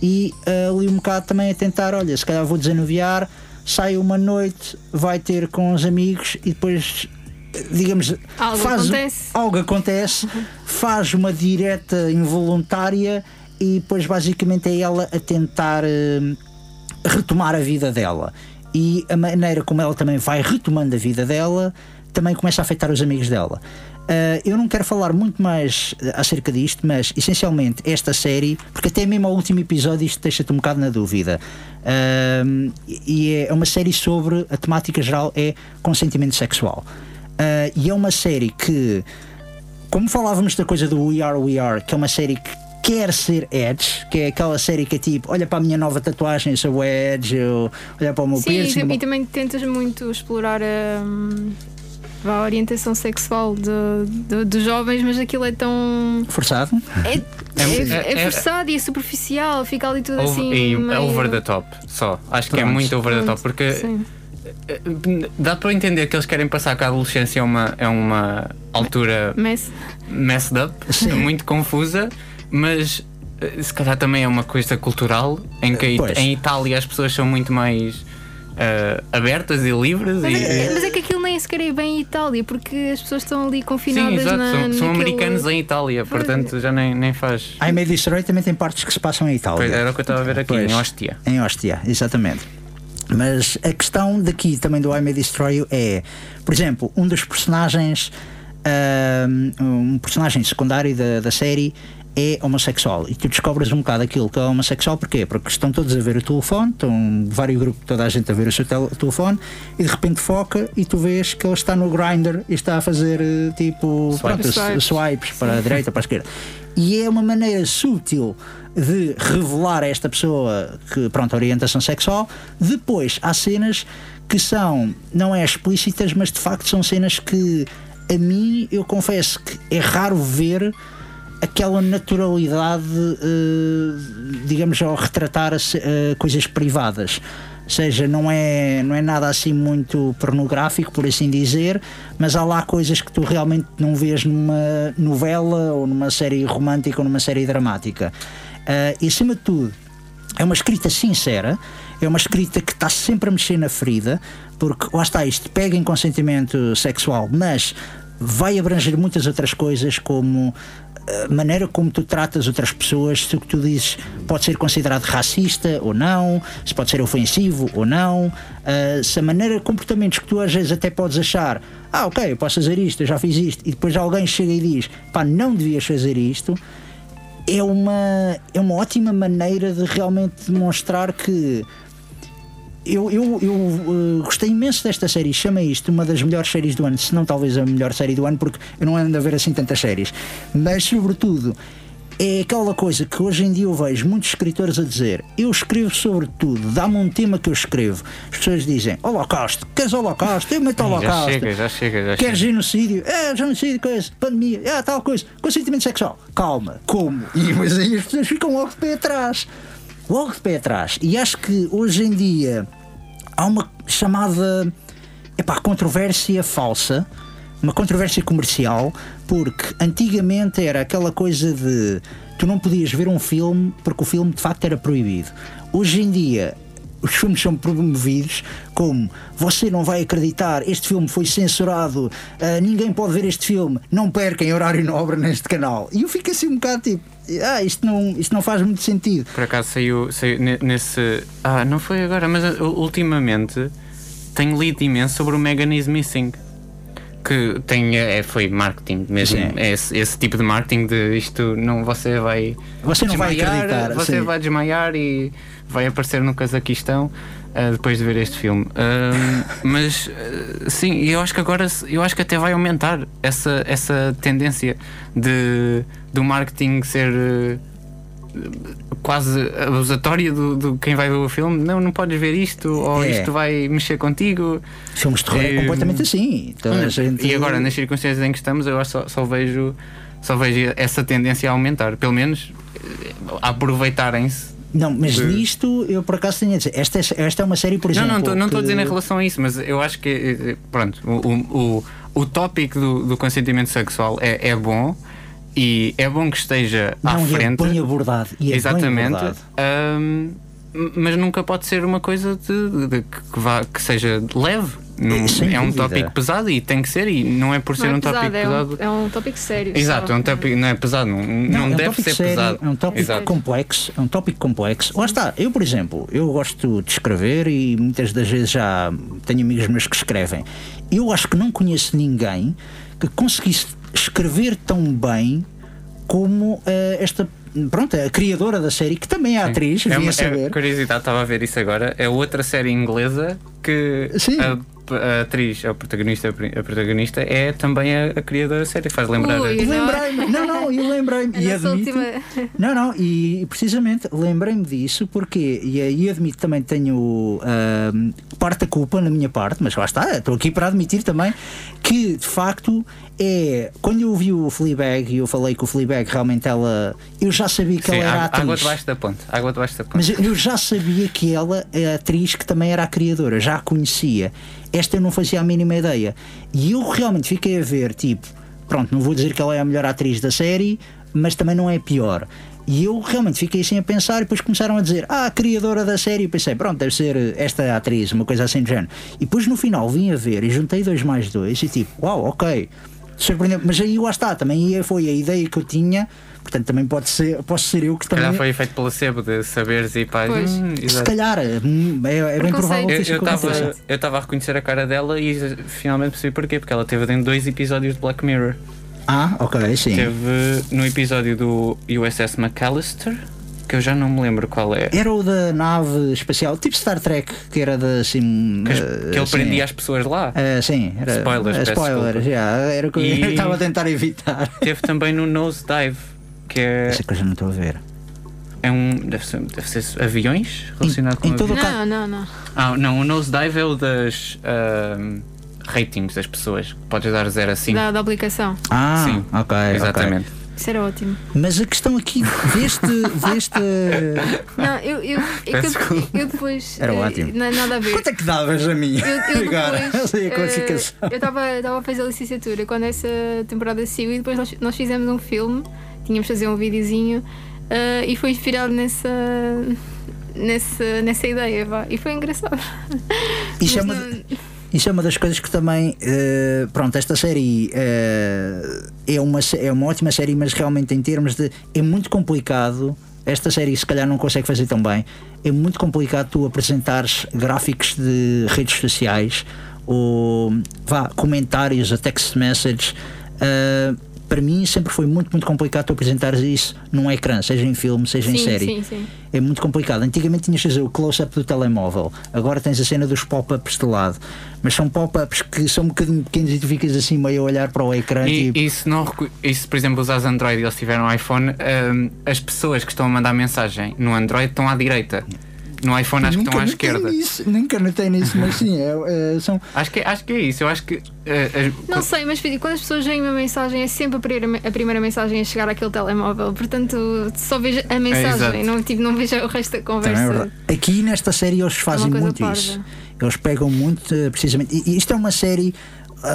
e ah, ali um bocado também a tentar, olha, se calhar vou desanuviar, sai uma noite, vai ter com os amigos e depois digamos Algo faz, acontece. algo acontece, faz uma direta involuntária e depois basicamente é ela a tentar eh, retomar a vida dela. E a maneira como ela também vai retomando a vida dela também começa a afetar os amigos dela. Ah, eu não quero falar muito mais acerca disto, mas essencialmente esta série, porque até mesmo ao último episódio isto deixa-te um bocado na dúvida. Ah, e é uma série sobre a temática geral é consentimento sexual. Ah, e é uma série que como falávamos da coisa do We Are We Are, que é uma série que quer ser Edge, que é aquela série que é tipo, olha para a minha nova tatuagem, sou Edge, eu, olha para o meu Sim, e, piercing. o e também tentas muito explorar a, a orientação sexual dos jovens, mas aquilo é tão. Forçado? É, É- é, é- é forçado e é superficial, fica ali tudo Over- assim. e é meio- over the top, só. Acho que é Pronto. muito over the Pronto, top, porque sim. eh, dá para entender que eles querem passar que a adolescência é uma, é uma altura Mas messed up, muito confusa, mas eh, se calhar também é uma coisa cultural em que Pois. em Itália as pessoas são muito mais eh, abertas e livres Mas e, é, mas é que aquilo nem sequer é bem Itália, porque as pessoas estão ali Sim, confinadas exato, na, são, são naquele- americanos em Itália, portanto já nem, nem faz. I May Destroy também tem partes que se passam em Itália. Pois, era o que eu estava a ver aqui, Pois. em Ostia. Em Hóstia, exatamente. Mas a questão daqui também do I May Destroy é, por exemplo, um dos personagens, ahm, um personagem secundário da, da série é homossexual e tu descobres um bocado aquilo que é homossexual, porquê? Porque estão todos a ver o telefone, estão vários grupos, toda a gente a ver o seu tel- telefone e de repente foca e tu vês que ele está no grinder e está a fazer eh, tipo pronto, Swipes. swipes para a direita, para a esquerda. E é uma maneira sutil de revelar a esta pessoa que, pronto, orientação sexual. Depois há cenas que são, não é explícitas, mas de facto são cenas que a mim eu confesso que é raro ver aquela naturalidade, eh, digamos, ao retratar eh, coisas privadas. Ou seja, não é, não é nada assim muito pornográfico, por assim dizer, mas há lá coisas que tu realmente não vês numa novela ou numa série romântica ou numa série dramática. Ah, e acima de tudo, é uma escrita sincera, é uma escrita que está sempre a mexer na ferida, porque lá está, isto pega em consentimento sexual, mas vai abranger muitas outras coisas, como a maneira como tu tratas outras pessoas, se o que tu dizes pode ser considerado racista ou não, se pode ser ofensivo ou não, ah, se a maneira, comportamentos que tu às vezes até podes achar, ah, ok, eu posso fazer isto, eu já fiz isto, e depois alguém chega e diz, pá, não devias fazer isto, é uma, é uma ótima maneira de realmente demonstrar que eu, eu, eu uh, gostei imenso desta série, chama isto uma das melhores séries do ano, se não talvez a melhor série do ano, porque eu não ando a ver assim tantas séries, mas sobretudo é aquela coisa que hoje em dia eu vejo muitos escritores a dizer: eu escrevo sobre tudo, dá-me um tema que eu escrevo. As pessoas dizem: Holocausto, queres Holocausto? Eu meto Já Holocausto. chega, já chega, já Quer chega. genocídio? É, genocídio, coisa, pandemia, é, tal coisa, consentimento sexual. Calma, como? E mas aí as pessoas ficam logo de pé atrás. Logo de pé atrás. E acho que hoje em dia há uma chamada epá, controvérsia falsa, uma controvérsia comercial, porque antigamente era aquela coisa de tu não podias ver um filme porque o filme de facto era proibido. Hoje em dia os filmes são promovidos como você não vai acreditar, este filme foi censurado, ah, ninguém pode ver este filme, não percam horário nobre neste canal. E eu fico assim um bocado tipo, ah, isto não, isto não faz muito sentido. Por acaso saiu, saiu ne- nesse. Ah, não foi agora, mas uh, ultimamente tenho lido imenso sobre o Megan is Missing. Que tem, é, foi marketing mesmo. É esse, esse tipo de marketing de isto não você vai. Você não vai desmaiar, acreditar, Você sim. vai desmaiar e vai aparecer no Cazaquistão ah, depois de ver este filme. Ahm, mas ah, sim, eu acho que agora eu acho que até vai aumentar essa, essa tendência de do marketing ser eh, quase abusatória do, do quem vai ver o filme. Não, não podes ver isto, ou É. isto vai mexer contigo. Filmes de terror é Eh, completamente assim. Então, gente- E agora, nas circunstâncias em que estamos, eu só, só vejo só vejo essa tendência a aumentar. Pelo menos eh, aproveitarem-se. Não, mas de- nisto eu por acaso tenho a dizer, esta é, esta é uma série, por Não, exemplo. não não estou a dizer que- em relação a isso, mas eu acho que pronto, o, o, o, o tópico do, do consentimento sexual é, é bom e é bom que esteja à Não, é frente. bem abordado. E é bem Exatamente. abordado. Ahm, mas nunca pode ser uma coisa de, de- de que, vá, que seja leve. Não- Sem é um tópico pesado e tem que ser, e não é por ser Não é um tópico pesado, é um, é um tópico sério. Exato, só. é um tópico, não é pesado, não, não, é um deve tópico ser sério, pesado. É um tópico Exato. complexo, é um tópico complexo. Lá está, eu, por exemplo, eu gosto de escrever e muitas das vezes já tenho amigos meus que escrevem. Eu acho que não conheço ninguém que conseguisse escrever tão bem como eh, esta, pronto, a criadora da série, que também é atriz, É uma a saber. é, curiosidade, estava a ver isso agora. É outra série inglesa que Sim. a, a atriz, a protagonista, a protagonista é também a, a criadora da série. Faz lembrar. Ui. Lembrei-me, não, não, eu lembrei-me. E admito, última- Não, não, e precisamente lembrei-me disso porque, e aí admito também tenho ahm, parte da culpa na minha parte, mas lá está, estou aqui para admitir também que de facto é. Quando eu vi o Fleabag e eu falei que o Fleabag realmente ela. Eu já sabia que Sim, ela era água, atriz. água debaixo da ponte. Água debaixo da ponte. Mas eu já sabia que ela é a atriz que também era a criadora, já a conhecia. Esta eu não fazia a mínima ideia. E eu realmente fiquei a ver, tipo, pronto, não vou dizer que ela é a melhor atriz da série, mas também não é a pior. E eu realmente fiquei assim a pensar e depois começaram a dizer, ah, a criadora da série, e pensei, pronto, deve ser esta atriz, uma coisa assim do género. E depois no final vim a ver e juntei dois mais dois e tipo, uau, ok. Surpreendeu. Mas aí lá está, também foi a ideia que eu tinha, portanto também pode ser, posso ser eu que Se calhar também. foi efeito placebo de saberes e pá. Pois. hum, Se calhar, hum, é, é bem provável que Eu isso estava aconteça. eu estava a reconhecer a cara dela e finalmente percebi porquê. Porque ela teve em dois episódios de Black Mirror. Ah, ok, sim. Teve no episódio do USS McAllister, que eu já não me lembro qual é. Era o da nave espacial, tipo Star Trek, que era de assim. Que, eh, que ele sim. prendia as pessoas lá. Eh, sim, era. Spoilers, peço spoilers, já, era o que eu E- estava a tentar evitar. Teve também no Nosedive, que é, Essa coisa não estou a ver. é um. Deve ser, deve ser aviões relacionado com em todo aviões. o caso- Não, não, não. Ah, não, o Nosedive é o das ahm, ratings das pessoas. Podes dar 0 a 5. Da, da aplicação. Ah, Sim, ok. ok. Exatamente. Isso era ótimo. Mas a questão aqui deste. deste Não, eu, eu, é eu, eu depois. Era eh, ótimo. Não, nada a ver. Quanto é que davas a mim? Eu, eu Agora, depois, eu sei a eh, classificação. eu estava a fazer a licenciatura quando essa temporada saiu e depois nós, nós fizemos um filme, tínhamos de fazer um videozinho eh, e foi inspirado nessa, nessa, nessa ideia. Vá. E foi engraçado. Isso é Mas uma, não- isso é uma das coisas que também. eh, pronto, esta série eh, é, uma, é uma ótima série, mas realmente em termos de. É muito complicado. Esta série se calhar não consegue fazer tão bem. É muito complicado tu apresentares gráficos de redes sociais ou vá, comentários a text message. eh, para mim sempre foi muito, muito complicado tu apresentares isso num ecrã, seja em filme, seja em Sim, série. sim, sim. É muito complicado. Antigamente tinhas de fazer o close-up do telemóvel, agora tens a cena dos pop-ups de lado. Mas são pop-ups que são um bocadinho pequenos e tu ficas assim meio a olhar para o ecrã. E, tipo, e se, não, recu- e se, por exemplo, usares Android e eles tiveram iPhone, ahm, as pessoas que estão a mandar mensagem no Android estão à direita. No iPhone acho que estão à notei esquerda. Nisso, nunca notei nisso, mas sim, é- é- são. Acho que, acho que é isso. Eu acho que. as- Não sei, mas quando as pessoas veem uma mensagem é sempre a primeira, a primeira mensagem a chegar àquele telemóvel. Portanto, só vejo a exato. mensagem, não, tipo, não vejo o resto da é conversa. Aqui nesta série eles fazem muito parva. isso. Eles pegam muito, eh, precisamente. E, isto é uma série.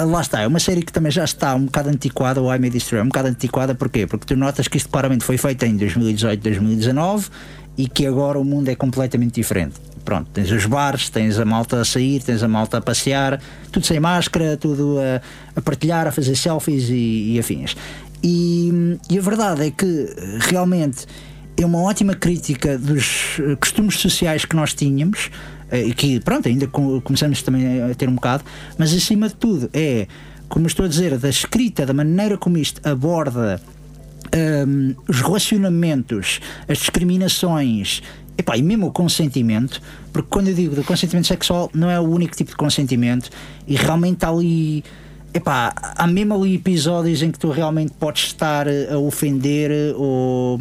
Lá está, é uma série que também já está um bocado antiquada, o I May Destroy, um bocado antiquada, porquê? Porque tu notas que isto claramente foi feito em 2018, 2019 e que agora o mundo é completamente diferente. pronto, tens os bares, tens a malta a sair, tens a malta a passear, tudo sem máscara, tudo a, a partilhar, a fazer selfies e, e afins. E, e a verdade é que realmente é uma ótima crítica dos eh, costumes sociais que nós tínhamos eh, e que, pronto, ainda co- começamos também a ter um bocado, mas acima de tudo é, como estou a dizer, da escrita, da maneira como isto aborda hum, os relacionamentos, as discriminações epá, e mesmo o consentimento, porque quando eu digo do consentimento sexual não é o único tipo de consentimento e realmente há ali. Epá, há mesmo ali episódios em que tu realmente podes estar a ofender ou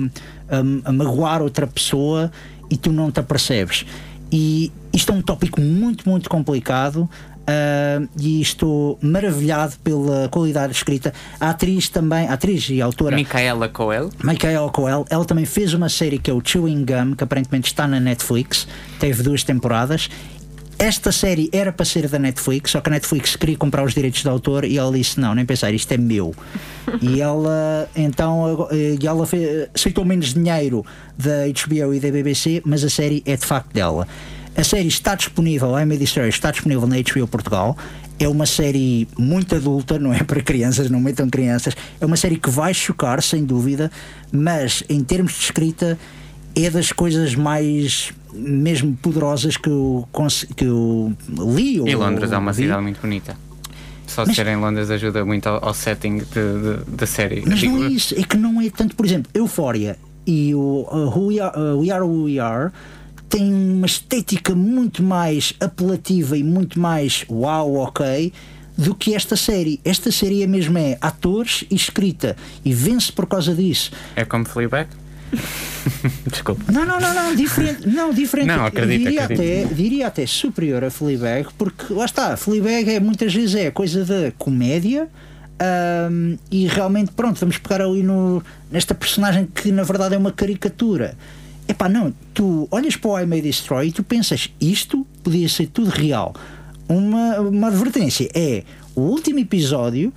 a, a magoar outra pessoa e tu não te apercebes. E isto é um tópico muito, muito complicado. Ah, e estou maravilhado pela qualidade de escrita. A atriz também, a atriz e a autora Micaela Coel. Michael Coel, ela também fez uma série que é o Chewing Gum, que aparentemente está na Netflix, teve duas temporadas. Esta série era para ser da Netflix, só que a Netflix queria comprar os direitos de autor e ela disse: Não, nem pensar, isto é meu. e ela, então, e ela fe- aceitou menos dinheiro da HBO e da BBC, mas a série é de facto dela. A série está disponível, a Emily Story está disponível na HBO Portugal. É uma série muito adulta, não é para crianças, não metam crianças. É uma série que vai chocar, sem dúvida, mas em termos de escrita é das coisas mais mesmo poderosas que eu, que eu li. E ou Londres é uma cidade muito bonita. Só Mas- ser em Londres ajuda muito ao, ao setting da série. Mas não é isso, é que não é tanto, por exemplo, Euphoria e o uh, Who We Are, uh, We Are Who We Are têm uma estética muito mais apelativa e muito mais uau, ok, do que esta série. Esta série é mesmo é atores e escrita e vence por causa disso. É como Fleabag? Desculpa. Não, não, não, não, diferente. Não, diferente. Não, acredito, diria, acredito. Até, diria até superior a Fleabag, porque lá está, Fleabag é muitas vezes é coisa da comédia. ahm, e realmente, pronto, vamos pegar ali no, nesta personagem que na verdade é uma caricatura. Epá, não, tu olhas para o I May Destroy e tu pensas, isto podia ser tudo real. Uma, uma advertência é o último episódio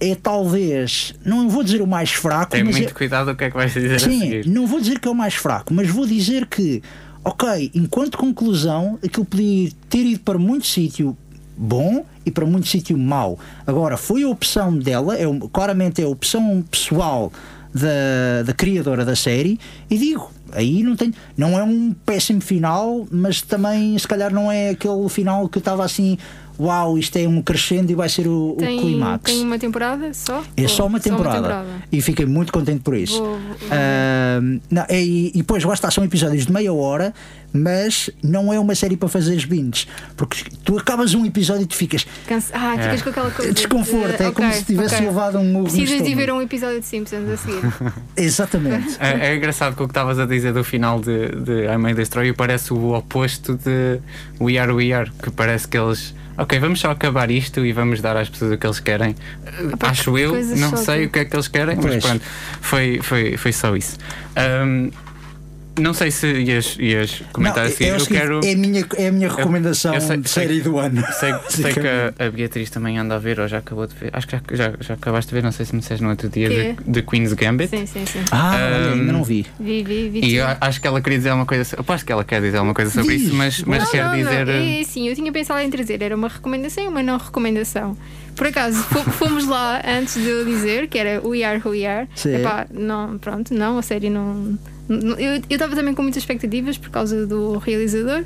é talvez, não vou dizer o mais fraco, Tem muito é, cuidado o que é que vais dizer Sim, não vou dizer que é o mais fraco, mas vou dizer que, ok, enquanto conclusão, aquilo podia ter ido para muito sítio bom e para muito sítio mau. Agora, foi a opção dela, é, claramente é a opção pessoal da, da criadora da série, e digo, aí não tem. Não é um péssimo final, mas também se calhar não é aquele final que estava assim. Uau, isto é um crescendo e vai ser o, o Tem, clímax. tem uma temporada só? É Ou- só uma temporada. E fiquei muito contente por isso. Vou- vou- Ahm, não, e, e depois lá está, são episódios de meia hora, mas não é uma série para fazeres binges. Porque tu acabas um episódio e tu ficas. Cansa- Ah, ficas com aquela coisa. de- Desconforto, é como ok, se tivesse ok. levado um Precisas de ver um episódio de Simpsons a seguir. Exatamente. É, é engraçado que o que estavas a dizer do final de, de I May Destroy You parece o oposto de We Are We Are, que parece que eles. Ok, vamos só acabar isto e vamos dar às pessoas o que eles querem. Acho que eu, não sei o que é que eles querem, Pois. mas pronto, foi, foi, foi só isso. Ahm, não sei se ias, ias comentar Não, assim. é, o Eu seguinte, quero. é, a minha, é a minha recomendação eu sei- de sei- série do ano. Sei, sei que a, a Beatriz também anda a ver, ou já acabou de ver. Acho que já, já, já acabaste de ver, não sei se me disseste no outro dia, de, de Queen's Gambit. sim, sim, sim. Ah, olha, ainda não vi. Vi, vi, vi. E eu acho que ela queria dizer alguma coisa. Eu acho que ela quer dizer alguma coisa sobre Diz. isso, mas, mas não, quer não, dizer. Não. eh, É, sim, eu tinha pensado em trazer, era uma recomendação e uma não recomendação. Por acaso, fo- fomos lá antes de eu dizer que era We Are Who We Are. Sim. Epá, não, pronto, não, a série não. Não- Eu estava também com muitas expectativas por causa do realizador,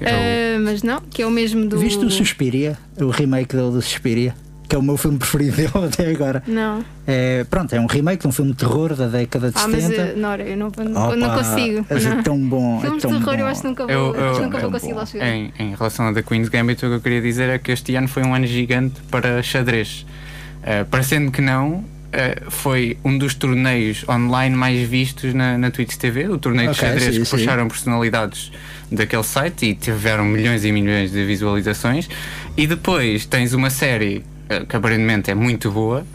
é eh, mas não, que é o mesmo do. Viste o Suspiria? O remake dele do Suspiria? Que é o meu filme preferido dele até agora. Não. É, pronto, é um remake de um filme de terror da década de Ah, mas 70. eh, Nora, eu não, Opa, não consigo. mas não. é tão bom. Filmes é de tão terror bom. eu acho que nunca vou, Eu- eu- nunca é vou bom. conseguir lá chegar. Em, em relação a The Queen's Gambit, o que eu queria dizer é que este ano foi um ano gigante para xadrez. Eh, parecendo que não, eh, foi um dos torneios online mais vistos na, na Twitch TV, o torneio de Ok, xadrez sim, que sim. puxaram personalidades daquele site e tiveram milhões e milhões de visualizações. E depois tens uma série eh, que aparentemente é muito boa.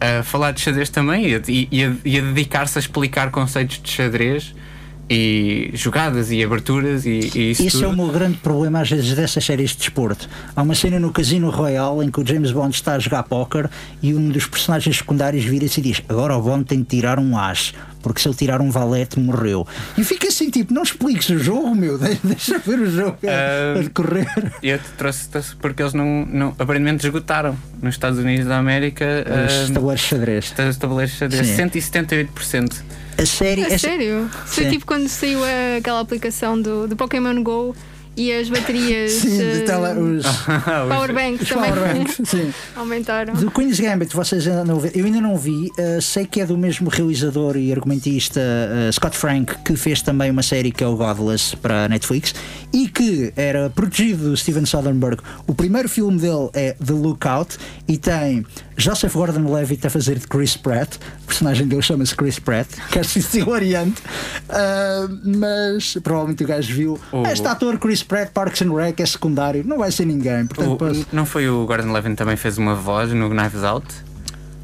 A falar de xadrez também e a, e- e a- e a dedicar-se a explicar conceitos de xadrez e jogadas e aberturas e, e isso Esse é tudo. o meu grande problema às vezes dessas séries de desporto. Há uma cena no Casino Royale em que o James Bond está a jogar póquer e um dos personagens secundários vira-se e diz: Agora o Bond tem de tirar um as, porque se ele tirar um valete morreu. E fica assim, tipo, não expliques o jogo, meu, de- deixa ver o jogo a- a decorrer. E eu te trouxe, trouxe porque eles não, não aparentemente esgotaram nos Estados Unidos da América Os uh, tabuleiros de xadrez. tabuleiros de Sim. 178%. A série. A a- sério? Foi Sim. tipo quando saiu aquela aplicação do, do Pokémon Go e as baterias. Sim, eh, de tela, os, Powerbanks os também powerbanks, sim. aumentaram. Do Queen's Gambit, vocês ainda não viram? Eu ainda não vi. uh, sei que é do mesmo realizador e argumentista uh, Scott Frank, que fez também uma série que é o Godless para a Netflix e que era protegido do Steven Soderbergh. O primeiro filme dele é The Lookout e tem Joseph Gordon-Levitt a fazer de Chris Pratt. O personagem dele chama-se Chris Pratt, que acho isso hilariante. Uh, mas provavelmente o gajo viu. O- Este ator Chris Pratt, Parks and Rec, é secundário, não vai ser ninguém. Portanto, O- posso- não foi o Gordon Levin também fez uma voz no Knives Out?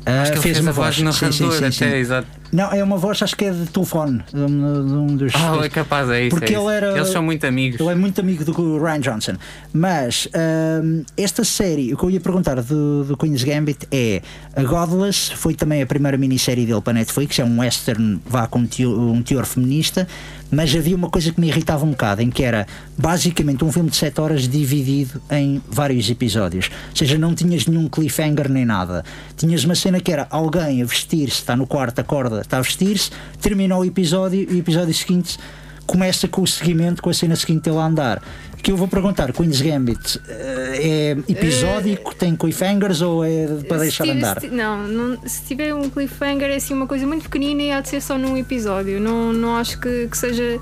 Ah, Acho que ele fez fez uma voz voz. do Sim, sim, narrador sim, sim. até, exato. Não, é uma voz, acho que é de telefone, de um, de um dos. Ah, é capaz, é isso. Porque é isso. ele era- Eles são muito amigos. Ele é muito amigo do Ryan Johnson. Mas ahm, esta série, o que eu ia perguntar do, do Queen's Gambit é: a Godless foi também a primeira minissérie dele para Netflix, é um western vá com um teor, um teor feminista, mas havia uma coisa que me irritava um bocado, em que era basicamente um filme de 7 horas dividido em vários episódios. Ou seja, não tinhas nenhum cliffhanger nem nada. Tinhas uma cena que era alguém a vestir-se, está no quarto, acorda, está a vestir-se, termina o episódio e o episódio seguinte começa com o seguimento, com a cena seguinte dele a andar. Que eu vou perguntar, Queen's Gambit eh, é episódico, tem cliffhangers ou é para deixar tiver- andar? se não, não, se tiver um cliffhanger é assim uma coisa muito pequenina e há de ser só num episódio. Não, não acho que, que seja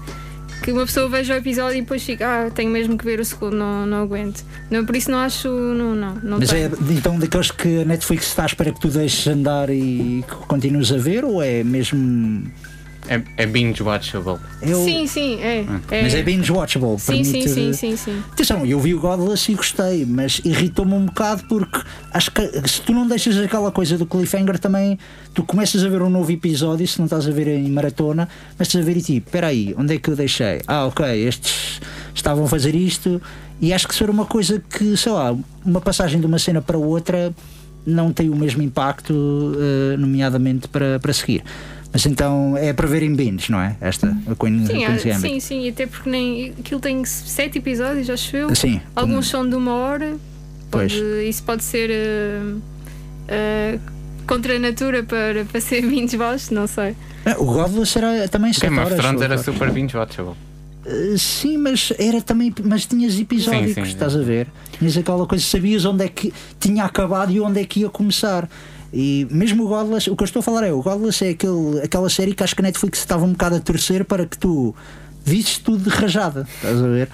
que uma pessoa veja o episódio e depois fica, ah, tenho mesmo que ver o segundo, não, não aguento. Não, por isso não acho, não, não, não Mas tenho. é então daqueles que a Netflix está à espera que tu deixes andar e que continues a ver ou é mesmo. É, é binge-watchable. Eu, Sim, sim, é. é. Mas é binge-watchable. Sim, sim, permite- sim, sim, sim. Atenção, eu vi o Godless e gostei, mas irritou-me um bocado porque acho que se tu não deixas aquela coisa do cliffhanger também, tu começas a ver um novo episódio, se não estás a ver em maratona, mas estás a ver e tipo, espera aí, onde é que eu deixei? Ah, ok, estes estavam a fazer isto e acho que se for uma coisa que, sei lá, uma passagem de uma cena para outra não tem o mesmo impacto, eh, nomeadamente para, para seguir. Mas então é para ver em binge, não é? Esta, a Queen, Sim, Queen's ah, Gambit. sim, sim, até porque nem aquilo tem sete episódios, acho eu. Sim, Alguns são de uma hora. Pois. Pode- isso pode ser ah, ah, contra a natura para, para ser 20 baixos, não sei. Ah, O Godless era também 7 Game of horas. Thrones ou- era super binge-watchable. Uh, Sim, mas era também, mas tinhas episódicos, Sim, sim. estás a ver? Tinhas aquela coisa, sabias onde é que tinha acabado e onde é que ia começar. E mesmo o Godless, o que eu estou a falar é, o Godless é aquele, aquela série que acho que a Netflix estava um bocado a torcer para que tu visses tudo de rajada, estás a ver?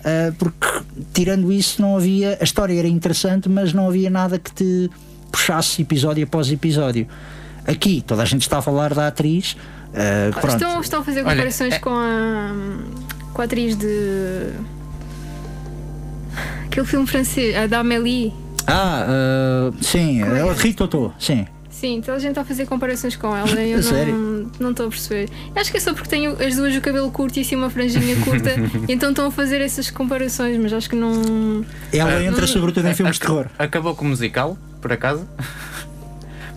Uh, porque tirando isso não havia, a história era interessante, mas não havia nada que te puxasse episódio após episódio. Aqui toda a gente está a falar da atriz. uh, pronto. Estão, estão a fazer Olha, comparações é- com, a, com a atriz de. Aquele filme francês, a da Amélie. Ah, uh, sim, é é? Rita Totó, sim. Sim, toda a gente está a fazer comparações com ela e eu sério? não, não estou a perceber. Acho que é só porque tenho as duas o cabelo curto e assim uma franjinha curta, então estão a fazer essas comparações, mas acho que não. Ela Ah, entra sobretudo em filmes de terror. Acabou com o musical, por acaso?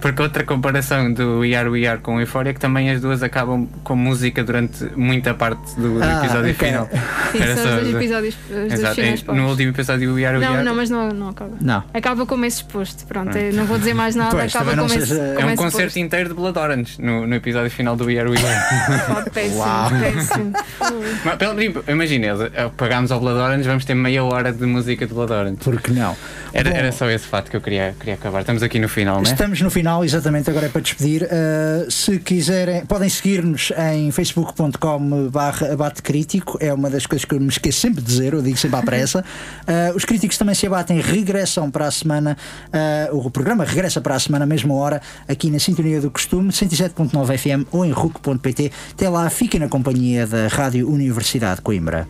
Porque outra comparação do We Are We Are com Euphoria é que também as duas acabam com música durante muita parte do, do Ah, episódio ok. final. Sim, Era são só- os dois episódios, os dois finais É, paus. No último episódio do We Are We Não, Are não, mas não, não acaba. Não. Acaba como esse exposto. Pronto, é, não vou dizer mais nada, Pois, acaba não como esse, seja- como é um concerto posto. inteiro de Blood Orange no, no episódio final do We Are We Are. Pá, péssimo, Uau. péssimo. Mas, pelo menos, Imagina, pagámos ao Blood Orange, vamos ter meia hora de música de Blood Orange. Porque não? Era, Bom, era só esse fato que eu queria, queria acabar. Estamos aqui no final, né? Estamos no final, exatamente, agora é para despedir. Uh, se quiserem, podem seguir-nos em facebook.com barra abate crítico, é uma das coisas que eu me esqueço sempre de dizer, eu digo sempre à pressa. Uh, os críticos também se abatem, regressam para a semana, uh, o programa regressa para a semana, mesma hora, aqui na Sintonia do Costume, 107.9 FM ou em RUC.pt. Até lá, fiquem na companhia da Rádio Universidade de Coimbra.